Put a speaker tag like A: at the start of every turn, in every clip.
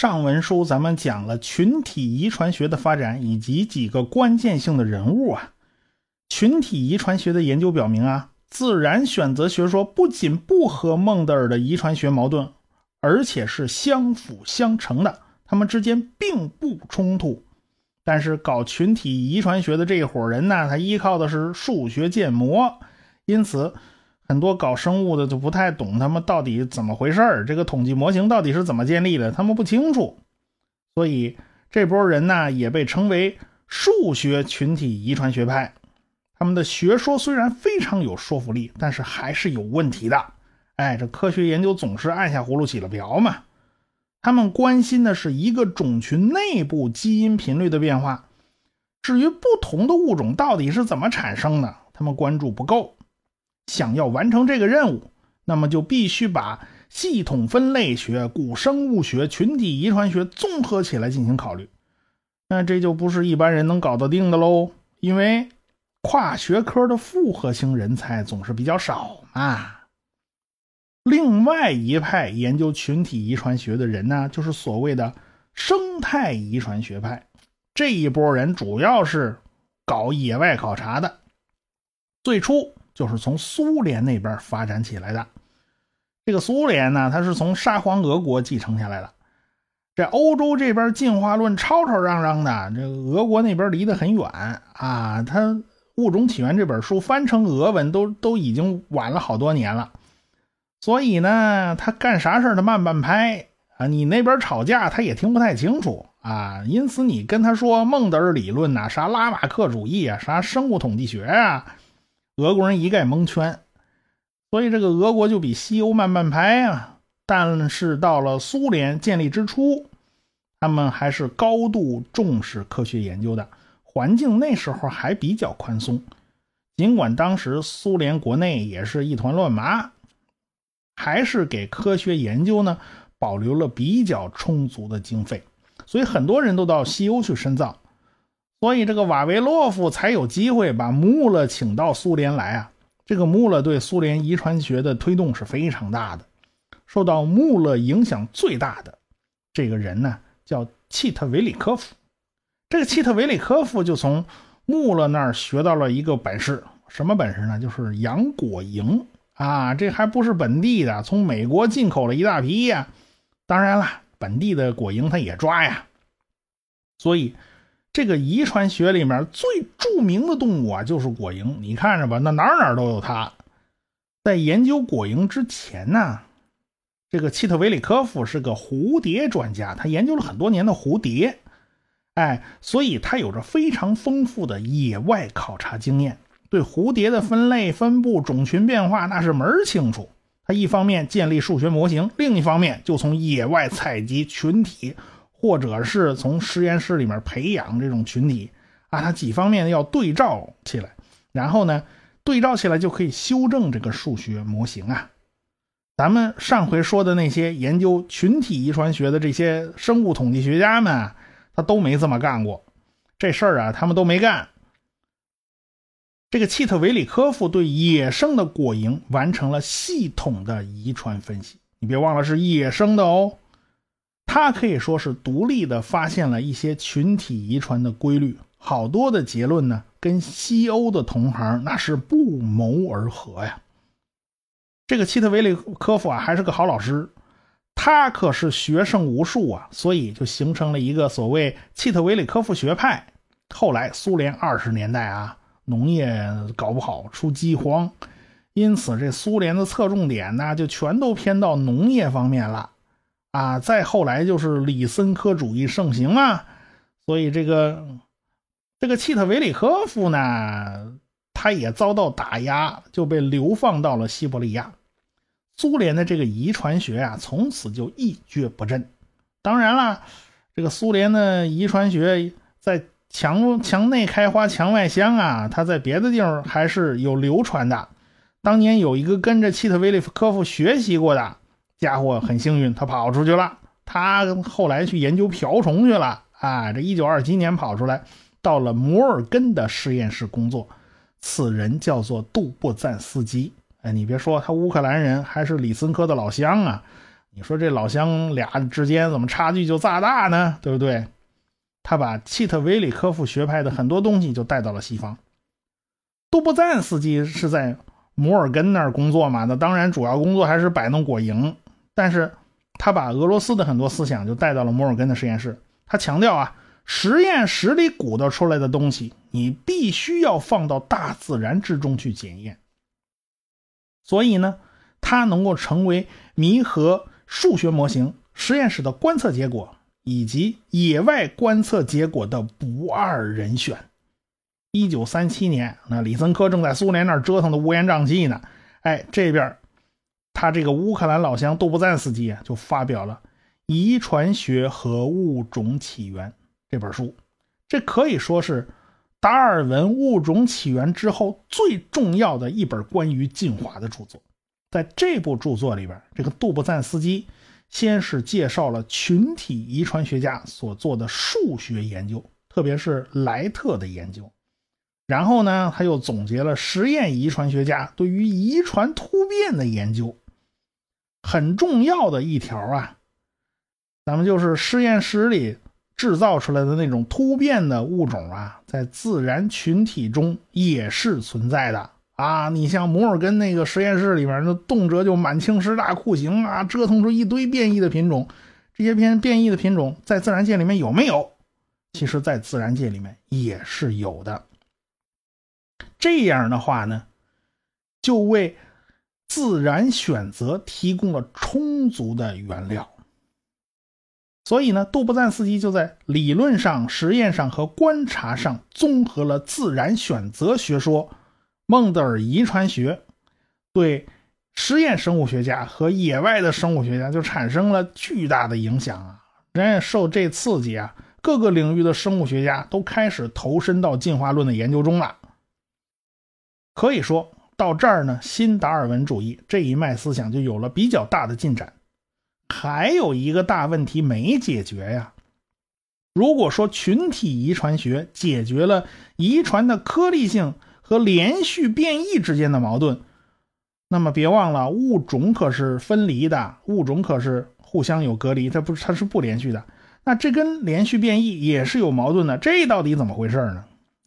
A: 上文书咱们讲了群体遗传学的发展以及几个关键性的人物啊。群体遗传学的研究表明啊，自然选择学说不仅不和孟德尔的遗传学矛盾，而且是相辅相成的，他们之间并不冲突。但是搞群体遗传学的这一伙人呢，他依靠的是数学建模，因此。很多搞生物的就不太懂他们到底怎么回事儿这个统计模型到底是怎么建立的，他们不清楚。所以这波人呢也被称为数学群体遗传学派。他们的学说虽然非常有说服力，但是还是有问题的。哎，这科学研究总是按下葫芦起了瓢嘛。他们关心的是一个种群内部基因频率的变化，至于不同的物种到底是怎么产生的，他们关注不够。想要完成这个任务，那么就必须把系统分类学、古生物学、群体遗传学综合起来进行考虑。那这就不是一般人能搞得定的喽，因为跨学科的复合型人才总是比较少嘛。另外一派研究群体遗传学的人呢，就是所谓的生态遗传学派。这一波人主要是搞野外考察的，最初。就是从苏联那边发展起来的。这个苏联呢，它是从沙皇俄国继承下来的。这欧洲这边进化论吵吵嚷嚷的，这俄国那边离得很远啊。它《物种起源》这本书翻成俄文都都已经晚了好多年了，所以呢，他干啥事儿他慢半拍啊。你那边吵架，他也听不太清楚啊。因此，你跟他说孟德尔理论呐，啥拉马克主义啊，啥生物统计学啊。俄国人一概蒙圈，所以这个俄国就比西欧慢半拍啊。但是到了苏联建立之初，他们还是高度重视科学研究的，环境那时候还比较宽松。尽管当时苏联国内也是一团乱麻，还是给科学研究呢保留了比较充足的经费，所以很多人都到西欧去深造。所以这个瓦维洛夫才有机会把穆勒请到苏联来啊！这个穆勒对苏联遗传学的推动是非常大的，受到穆勒影响最大的这个人呢，叫契特维里科夫。这个契特维里科夫就从穆勒那儿学到了一个本事，什么本事呢？就是养果蝇啊！这还不是本地的，从美国进口了一大批呀。当然了，本地的果蝇他也抓呀，所以。这个遗传学里面最著名的动物啊，就是果蝇。你看着吧，那哪哪都有它。在研究果蝇之前呢，这个契特维里科夫是个蝴蝶专家，他研究了很多年的蝴蝶，哎，所以他有着非常丰富的野外考察经验，对蝴蝶的分类、分布、种群变化那是门儿清楚。他一方面建立数学模型，另一方面就从野外采集群体。或者是从实验室里面培养这种群体啊，它几方面要对照起来，然后呢，对照起来就可以修正这个数学模型啊。咱们上回说的那些研究群体遗传学的这些生物统计学家们，他都没这么干过，这事儿啊，他们都没干。这个契特维里科夫对野生的果蝇完成了系统的遗传分析，你别忘了是野生的哦。他可以说是独立的发现了一些群体遗传的规律，好多的结论呢，跟西欧的同行那是不谋而合呀。这个契特维里科夫啊，还是个好老师，他可是学生无数啊，所以就形成了一个所谓契特维里科夫学派。后来苏联二十年代啊，农业搞不好，出饥荒，因此这苏联的侧重点呢，就全都偏到农业方面了。啊，再后来就是李森科主义盛行啊，所以这个这个契特维里科夫呢，他也遭到打压，就被流放到了西伯利亚。苏联的这个遗传学啊，从此就一蹶不振。当然了，这个苏联的遗传学在墙墙内开花墙外香啊，它在别的地方还是有流传的。当年有一个跟着契特维里科夫学习过的。家伙很幸运，他跑出去了。他后来去研究瓢虫去了。啊，这一九二七年跑出来，到了摩尔根的实验室工作。此人叫做杜布赞斯基。哎，你别说，他乌克兰人，还是李森科的老乡啊。你说这老乡俩之间怎么差距就咋大呢？对不对？他把契特维里科夫学派的很多东西就带到了西方。杜布赞斯基是在摩尔根那儿工作嘛？那当然主要工作还是摆弄果蝇，但是他把俄罗斯的很多思想就带到了摩尔根的实验室。他强调啊，实验室里鼓捣出来的东西，你必须要放到大自然之中去检验。所以呢，他能够成为弥合。数学模型、实验室的观测结果以及野外观测结果的不二人选。一九三七年，那李森科正在苏联那儿折腾的乌烟瘴气呢。哎，这边他这个乌克兰老乡杜布赞斯基啊，就发表了《遗传学和物种起源》这本书。这可以说是达尔文物种起源之后最重要的一本关于进化的著作。在这部著作里边，这个杜布赞斯基先是介绍了群体遗传学家所做的数学研究，特别是莱特的研究。然后呢，他又总结了实验遗传学家对于遗传突变的研究。很重要的一条啊，咱们就是实验室里制造出来的那种突变的物种啊，在自然群体中也是存在的。啊，你像摩尔根那个实验室里面，那动辄就满清十大酷刑啊，折腾出一堆变异的品种。这些变变异的品种在自然界里面有没有？其实，在自然界里面也是有的。这样的话呢，就为自然选择提供了充足的原料。所以呢，杜布赞斯基就在理论上、实验上和观察上综合了自然选择学说。孟德尔遗传学对实验生物学家和野外的生物学家就产生了巨大的影响啊！人受这刺激啊，各个领域的生物学家都开始投身到进化论的研究中了。可以说到这儿呢，新达尔文主义这一脉思想就有了比较大的进展。还有一个大问题没解决呀！如果说群体遗传学解决了遗传的颗粒性，和连续变异之间的矛盾，那么别忘了，物种可是分离的，物种可是互相有隔离，它不它是不连续的。那这跟连续变异也是有矛盾的，这到底怎么回事呢？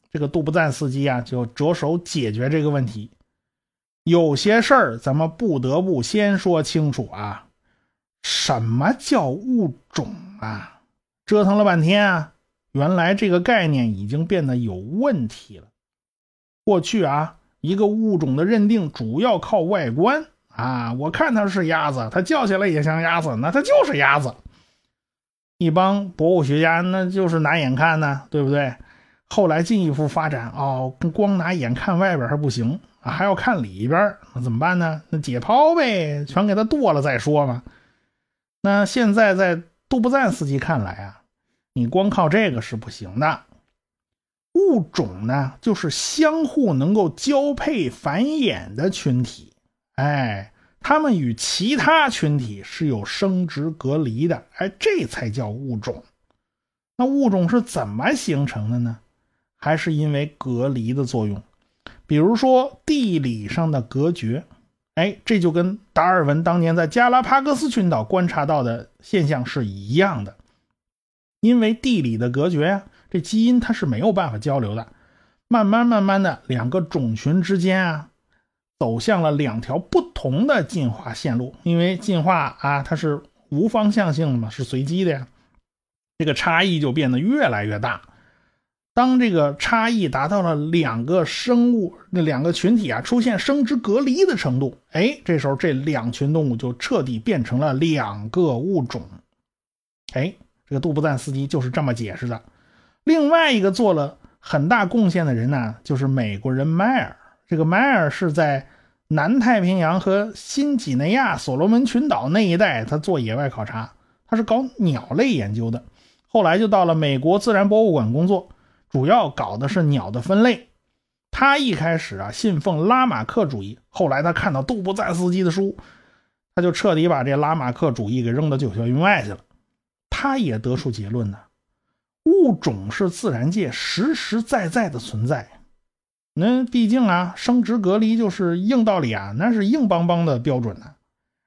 A: 这个杜布赞斯基啊，就着手解决这个问题。有些事儿咱们不得不先说清楚啊，什么叫物种啊？折腾了半天啊，原来这个概念已经变得有问题了。过去啊，一个物种的认定主要靠外观啊，我看它是鸭子，它叫起来也像鸭子，那它就是鸭子。一帮博物学家那就是拿眼看呢，对不对？后来进一步发展，哦，光拿眼看外边还不行啊，还要看里边，那怎么办呢？那解剖呗，全给它剁了再说嘛。那现在在杜布赞斯基看来啊，你光靠这个是不行的。物种呢，就是相互能够交配繁衍的群体，哎，它们与其他群体是有生殖隔离的，哎，这才叫物种。那物种是怎么形成的呢？还是因为隔离的作用，比如说地理上的隔绝，哎，这就跟达尔文当年在加拉帕戈斯群岛观察到的现象是一样的，因为地理的隔绝呀。这基因它是没有办法交流的，慢慢慢慢的，两个种群之间啊，走向了两条不同的进化线路。因为进化啊，它是无方向性的嘛，是随机的呀，这个差异就变得越来越大。当这个差异达到了两个生物那两个群体啊出现生殖隔离的程度，哎，这时候这两群动物就彻底变成了两个物种。哎，这个杜布赞斯基就是这么解释的。另外一个做了很大贡献的人呢，就是美国人迈尔。这个迈尔是在南太平洋和新几内亚、所罗门群岛那一带，他做野外考察，他是搞鸟类研究的。后来就到了美国自然博物馆工作，主要搞的是鸟的分类。他一开始啊信奉拉马克主义，后来他看到杜布赞斯基的书，他就彻底把这拉马克主义给扔到九霄云外去了。他也得出结论呢。物种是自然界实实在在的存在，那毕竟啊，生殖隔离就是硬道理啊，那是硬邦邦的标准呢。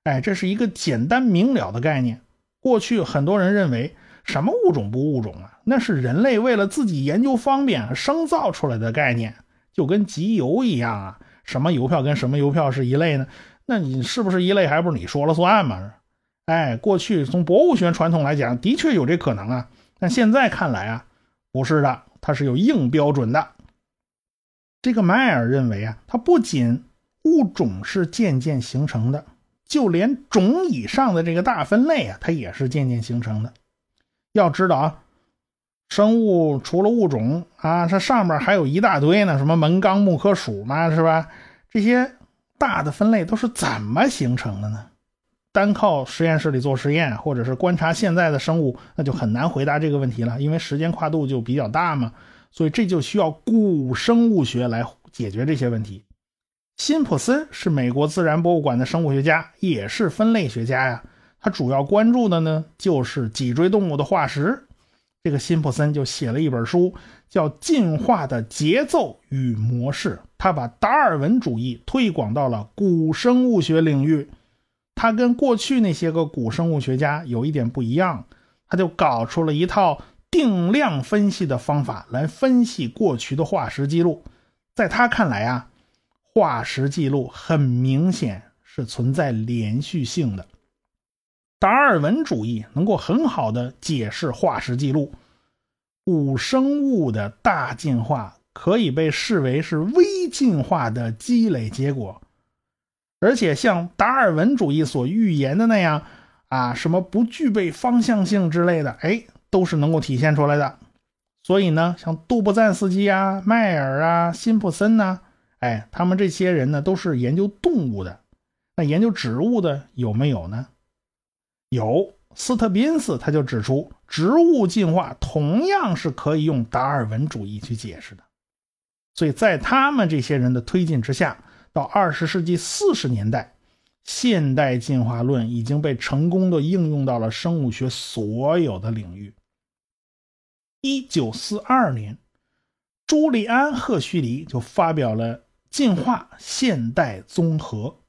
A: 哎，这是一个简单明了的概念。过去很多人认为什么物种不物种啊，那是人类为了自己研究方便生造出来的概念，就跟集邮一样啊。什么邮票跟什么邮票是一类呢？那你是不是一类，还不是你说了算吗？哎，过去从博物学传统来讲，的确有这可能啊。但现在看来啊，不是的，它是有硬标准的。这个迈尔认为啊，它不仅物种是渐渐形成的。就连种以上的这个大分类啊，它也是渐渐形成的。要知道啊，生物除了物种啊，它上面还有一大堆呢，什么门纲目科属嘛，是吧？这些大的分类都是怎么形成的呢？单靠实验室里做实验，或者是观察现在的生物，那就很难回答这个问题了，因为时间跨度就比较大嘛。所以这就需要古生物学来解决这些问题。辛普森是美国自然博物馆的生物学家，也是分类学家呀。他主要关注的呢，就是脊椎动物的化石。这个辛普森就写了一本书，叫《进化的节奏与模式》。他把达尔文主义推广到了古生物学领域。他跟过去那些个古生物学家有一点不一样，他就搞出了一套定量分析的方法来分析过去的化石记录。在他看来啊。化石记录很明显是存在连续性的。达尔文主义能够很好的解释化石记录，古生物的大进化可以被视为是微进化的积累结果，而且像达尔文主义所预言的那样，啊，什么不具备方向性之类的，哎，都是能够体现出来的。所以呢，像杜布赞斯基啊、迈尔啊、辛普森呐。哎，他们这些人呢，都是研究动物的，那研究植物的有没有呢？有，斯特宾斯他就指出，植物进化同样是可以用达尔文主义去解释的。所以在他们这些人的推进之下，到二十世纪四十年代，现代进化论已经被成功的应用到了生物学所有的领域。一九四二年，朱利安·赫胥黎就发表了。进化现代综合，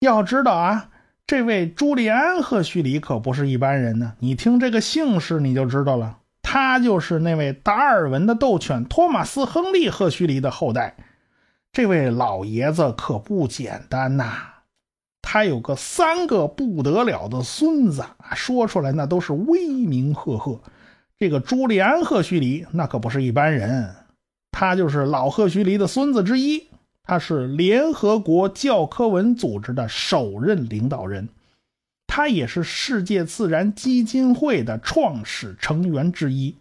A: 要知道啊，这位朱利安·赫胥黎可不是一般人呢。你听这个姓氏，你就知道了，他就是那位达尔文的斗犬托马斯·亨利·赫胥黎的后代。这位老爷子可不简单呐，他有个三个不得了的孙子，说出来那都是威名赫赫。这个朱利安·赫胥黎那可不是一般人。他就是老赫胥黎的孙子之一，他是联合国教科文组织的首任领导人，他也是世界自然基金会的创始成员之一。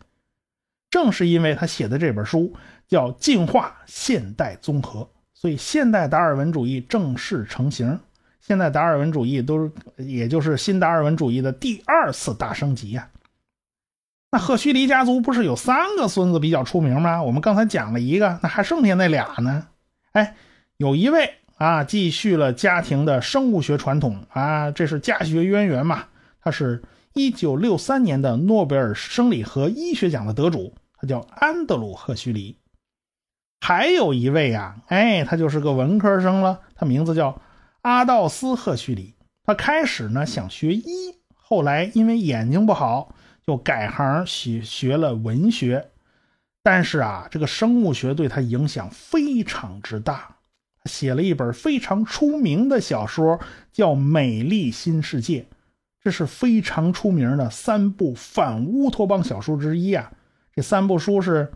A: 正是因为他写的这本书叫《进化现代综合》，所以现代达尔文主义正式成型。现代达尔文主义都也就是新达尔文主义的第二次大升级呀。那赫胥黎家族不是有三个孙子比较出名吗？我们刚才讲了一个，那还剩下那俩呢？哎，有一位啊，继续了家庭的生物学传统啊，这是家学渊源嘛。他是一九六三年的诺贝尔生理和医学奖的得主，他叫安德鲁·赫胥黎。还有一位啊，哎，他就是个文科生了，他名字叫阿道斯·赫胥黎。他开始呢想学医，后来因为眼睛不好。就改行学学了文学，但是啊，这个生物学对他影响非常之大。写了一本非常出名的小说，叫《美丽新世界》，这是非常出名的三部反乌托邦小说之一啊。这三部书是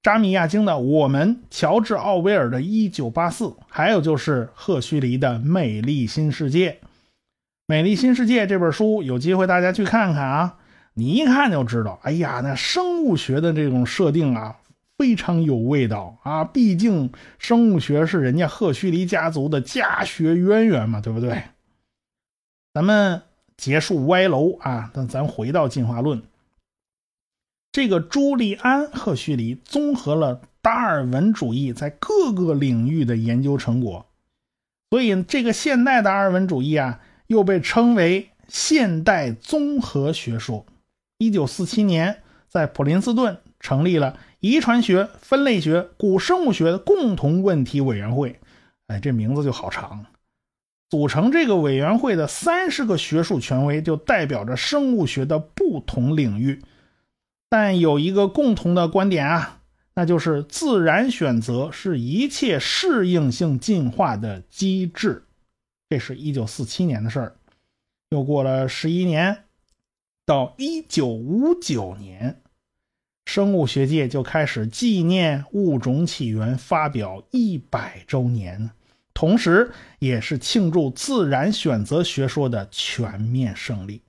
A: 扎米亚京的《我们》，乔治奥威尔的《一九八四》，还有就是赫胥黎的《美丽新世界》。《美丽新世界》这本书有机会大家去看看啊。你一看就知道，哎呀，那生物学的这种设定啊，非常有味道啊！毕竟生物学是人家赫胥黎家族的家学渊源嘛，对不对？咱们结束歪楼啊，那咱回到进化论。这个朱利安·赫胥黎综合了达尔文主义在各个领域的研究成果，所以这个现代达尔文主义啊，又被称为现代综合学说。一九四七年，在普林斯顿成立了遗传学、分类学、古生物学的共同问题委员会。哎，这名字就好长。组成这个委员会的三十个学术权威就代表着生物学的不同领域，但有一个共同的观点啊，那就是自然选择是一切适应性进化的机制。这是一九四七年的事儿，又过了十一年，到一九五九年，生物学界就开始纪念物种起源发表一百周年。同时，也是庆祝自然选择学说的全面胜利。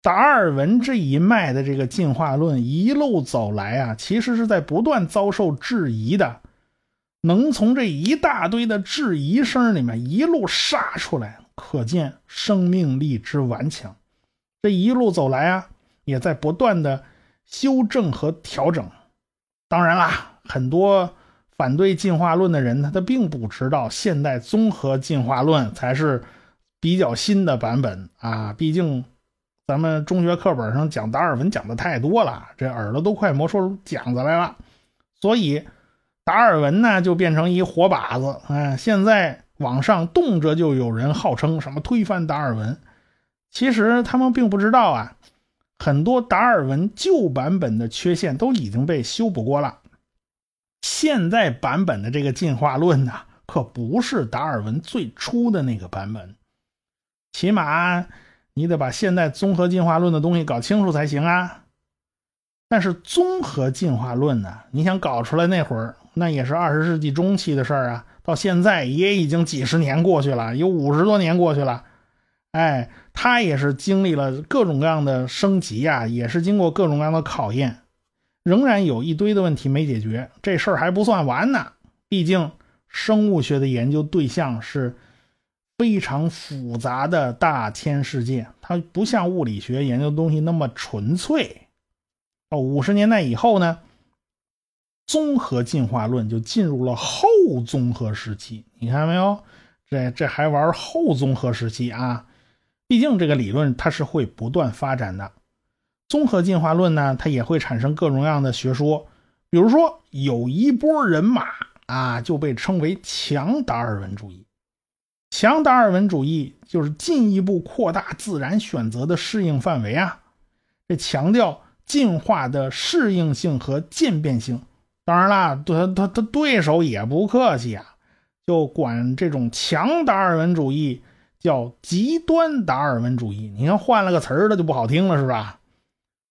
A: 达尔文这一脉的这个进化论一路走来啊，其实是在不断遭受质疑的。能从这一大堆的质疑声里面一路杀出来，可见生命力之顽强。这一路走来啊，也在不断的修正和调整。当然啦，很多。反对进化论的人呢，他并不知道现代综合进化论才是比较新的版本啊！毕竟咱们中学课本上讲达尔文讲的太多了，这耳朵都快磨出茧子来了。所以达尔文呢就变成一活靶子。哎，现在网上动辄就有人号称什么推翻达尔文，其实他们并不知道啊，很多达尔文旧版本的缺陷都已经被修补过了。现在版本的这个进化论呢，可不是达尔文最初的那个版本。起码你得把现代综合进化论的东西搞清楚才行啊。但是综合进化论呢，你想搞出来那会儿，那也是二十世纪中期的事儿啊。到现在也已经几十年过去了，有五十多年过去了。哎，它也是经历了各种各样的升级呀，也是经过各种各样的考验。仍然有一堆的问题没解决，这事儿还不算完呢。毕竟生物学的研究对象是非常复杂的大千世界，它不像物理学研究东西那么纯粹。哦，五十年代以后呢，综合进化论就进入了后综合时期。你看没有？这这还玩后综合时期啊？毕竟这个理论它是会不断发展的。综合进化论呢，它也会产生各种各样的学说，比如说有一波人马啊，就被称为强达尔文主义。强达尔文主义就是进一步扩大自然选择的适应范围啊，这强调进化的适应性和渐变性。当然啦，他他他对手也不客气啊，就管这种强达尔文主义叫极端达尔文主义。你看换了个词儿，它就不好听了，是吧？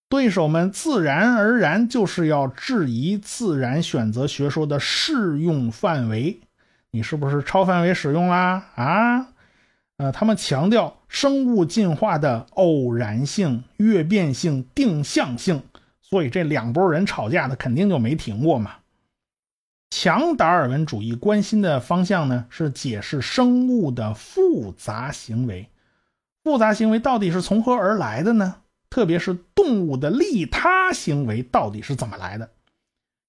A: 对手们自然而然就是要质疑自然选择学说的适用范围，你是不是超范围使用啦？啊，呃，他们强调生物进化的偶然性、跃变性、定向性，所以这两拨人吵架的肯定就没停过嘛。强达尔文主义关心的方向呢，是解释生物的复杂行为，复杂行为到底是从何而来的呢？特别是动物的利他行为到底是怎么来的？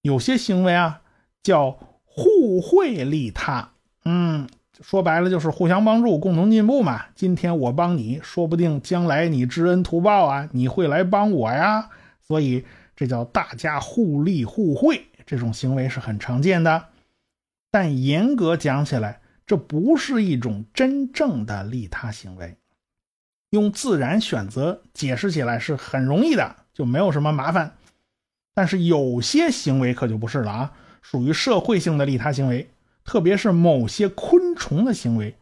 A: 有些行为啊叫互惠利他，嗯，说白了就是互相帮助、共同进步嘛。今天我帮你，说不定将来你知恩图报啊，你会来帮我呀。所以这叫大家互利互惠，这种行为是很常见的。但严格讲起来，这不是一种真正的利他行为。用自然选择解释起来是很容易的，就没有什么麻烦。但是有些行为可就不是了啊，属于社会性的利他行为，特别是某些昆虫的行为，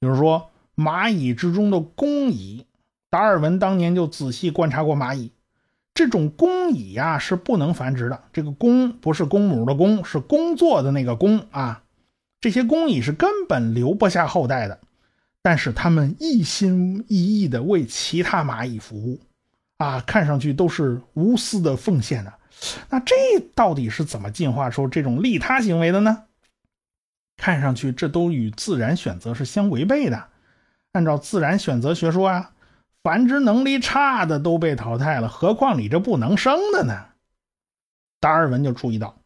A: 比如说蚂蚁之中的工蚁。达尔文当年就仔细观察过蚂蚁，这种工蚁呀是不能繁殖的。这个“工”不是公母的“工”，是工作的那个“工”啊。这些工蚁是根本留不下后代的。但是他们一心一意的为其他蚂蚁服务，啊，看上去都是无私的奉献的。那这到底是怎么进化出这种利他行为的呢？看上去这都与自然选择是相违背的。按照自然选择学说啊，繁殖能力差的都被淘汰了，何况你这不能生的呢？达尔文就注意到，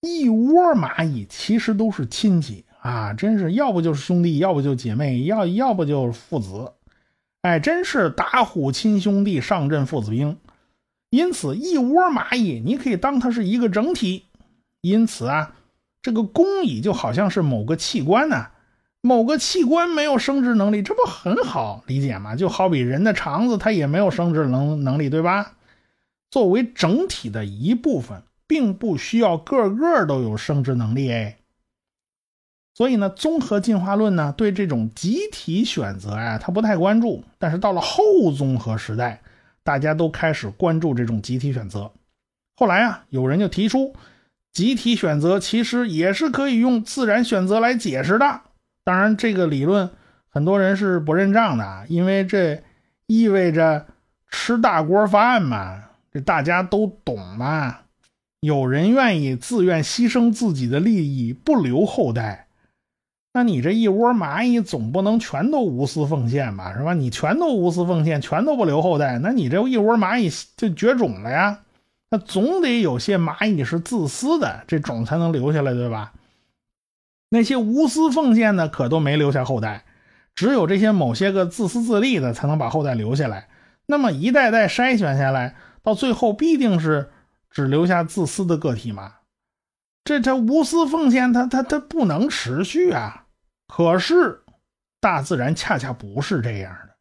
A: 一窝蚂蚁其实都是亲戚。啊，真是要不就是兄弟，要不就姐妹，要要不就是父子，哎，真是打虎亲兄弟，上阵父子兵。因此，一窝蚂蚁你可以当它是一个整体。因此啊，这个工蚁就好像是某个器官呢，某个器官没有生殖能力，这不很好理解吗？就好比人的肠子，它也没有生殖能能力，对吧？作为整体的一部分，并不需要个个都有生殖能力哎。所以呢，综合进化论呢对这种集体选择啊，它不太关注。但是到了后综合时代，大家都开始关注这种集体选择。后来啊，有人就提出，集体选择其实也是可以用自然选择来解释的。当然，这个理论很多人是不认账的，因为这意味着吃大锅饭嘛，这大家都懂嘛。有人愿意自愿牺牲自己的利益，不留后代。那你这一窝蚂蚁总不能全都无私奉献吧，是吧？你全都无私奉献，全都不留后代，那你这一窝蚂蚁就绝种了呀。那总得有些蚂蚁是自私的，这种才能留下来，对吧？那些无私奉献的可都没留下后代，只有这些某些个自私自利的才能把后代留下来。那么一代代筛选下来，到最后必定是只留下自私的个体嘛？这这无私奉献，它它它不能持续啊！可是大自然恰恰不是这样的，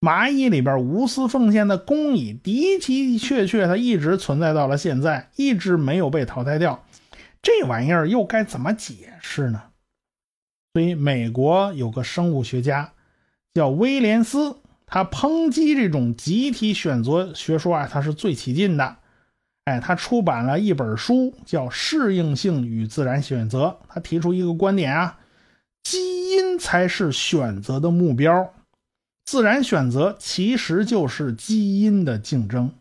A: 蚂蚁里边无私奉献的工蚁的的确确，它一直存在到了现在，一直没有被淘汰掉。这玩意儿又该怎么解释呢？所以美国有个生物学家叫威廉斯，他抨击这种集体选择学说啊，他是最起劲的。哎，他出版了一本书，叫《适应性与自然选择》。他提出一个观点啊，基因才是选择的目标，自然选择其实就是基因的竞争。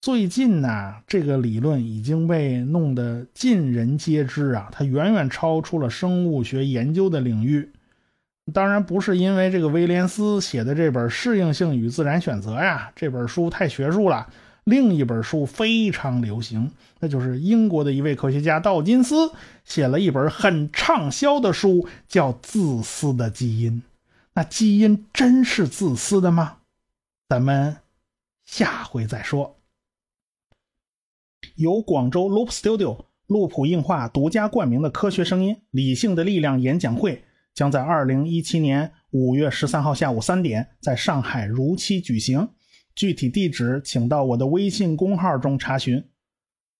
A: 最近呢，这个理论已经被弄得尽人皆知啊，它远远超出了生物学研究的领域。当然不是因为这个威廉斯写的这本《适应性与自然选择》呀，这本书太学术了。另一本书非常流行，那就是英国的一位科学家道金斯写了一本很畅销的书，叫《自私的基因》。那基因真是自私的吗？咱们下回再说。由广州 Loop Studio 路普映画独家冠名的科学声音《理性的力量》演讲会，将在二零一七年五月十三号下午三点在上海如期举行。具体地址请到我的微信公号中查询。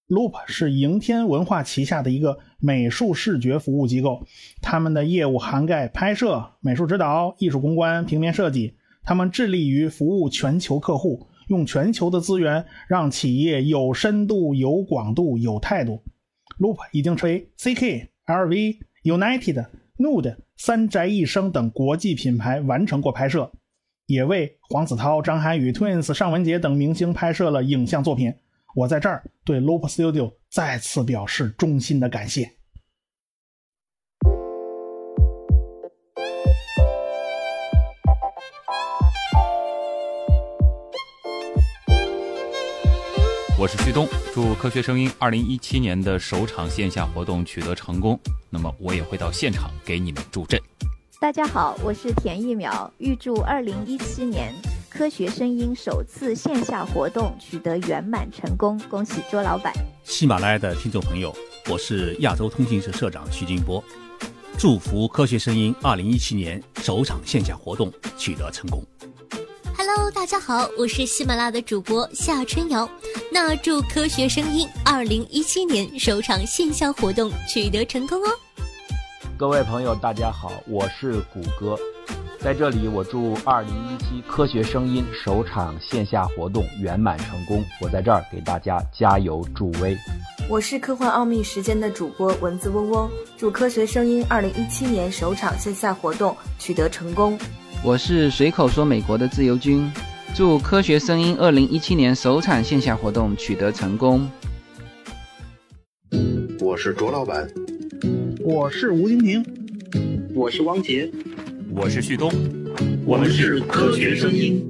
A: Loop 是迎天文化旗下的一个美术视觉服务机构，他们的业务涵盖拍摄、美术指导、艺术公关、平面设计。他们致力于服务全球客户，用全球的资源让企业有深度、有广度、有态度。Loop 已经为 CK、LV、United、Nude、三宅一生等国际品牌完成过拍摄。也为黄子韬、张涵予、Twins、尚雯婕等明星拍摄了影像作品。我在这儿对 Loop Studio 再次表示衷心的感谢。
B: 我是旭东，祝科学声音二零一七年的首场线下活动取得成功。那么我也会到现场给你们助阵。
C: 大家好，我是田一苗，预祝二零一七年科学声音首次线下活动取得圆满成功，恭喜周老板！
D: 喜马拉雅的听众朋友，我是亚洲通信社社长徐金波，祝福科学声音二零一七年首场线下活动取得成功。
E: Hello，大家好，我是喜马拉雅的主播夏春瑶，那祝科学声音二零一七年首场线下活动取得成功哦。
F: 各位朋友，大家好，我是谷歌，在这里我祝二零一七科学声音首场线下活动圆满成功，我在这儿给大家加油助威。
G: 我是科幻奥秘时间的主播蚊子嗡嗡，祝科学声音二零一七年首场线下活动取得成功。
H: 我是随口说美国的自由军，祝科学声音二零一七年首场线下活动取得成功。
I: 我是卓老板。
A: 我是吴金平，
J: 我是汪杰，
B: 我是旭东，
J: 我们是科学声音。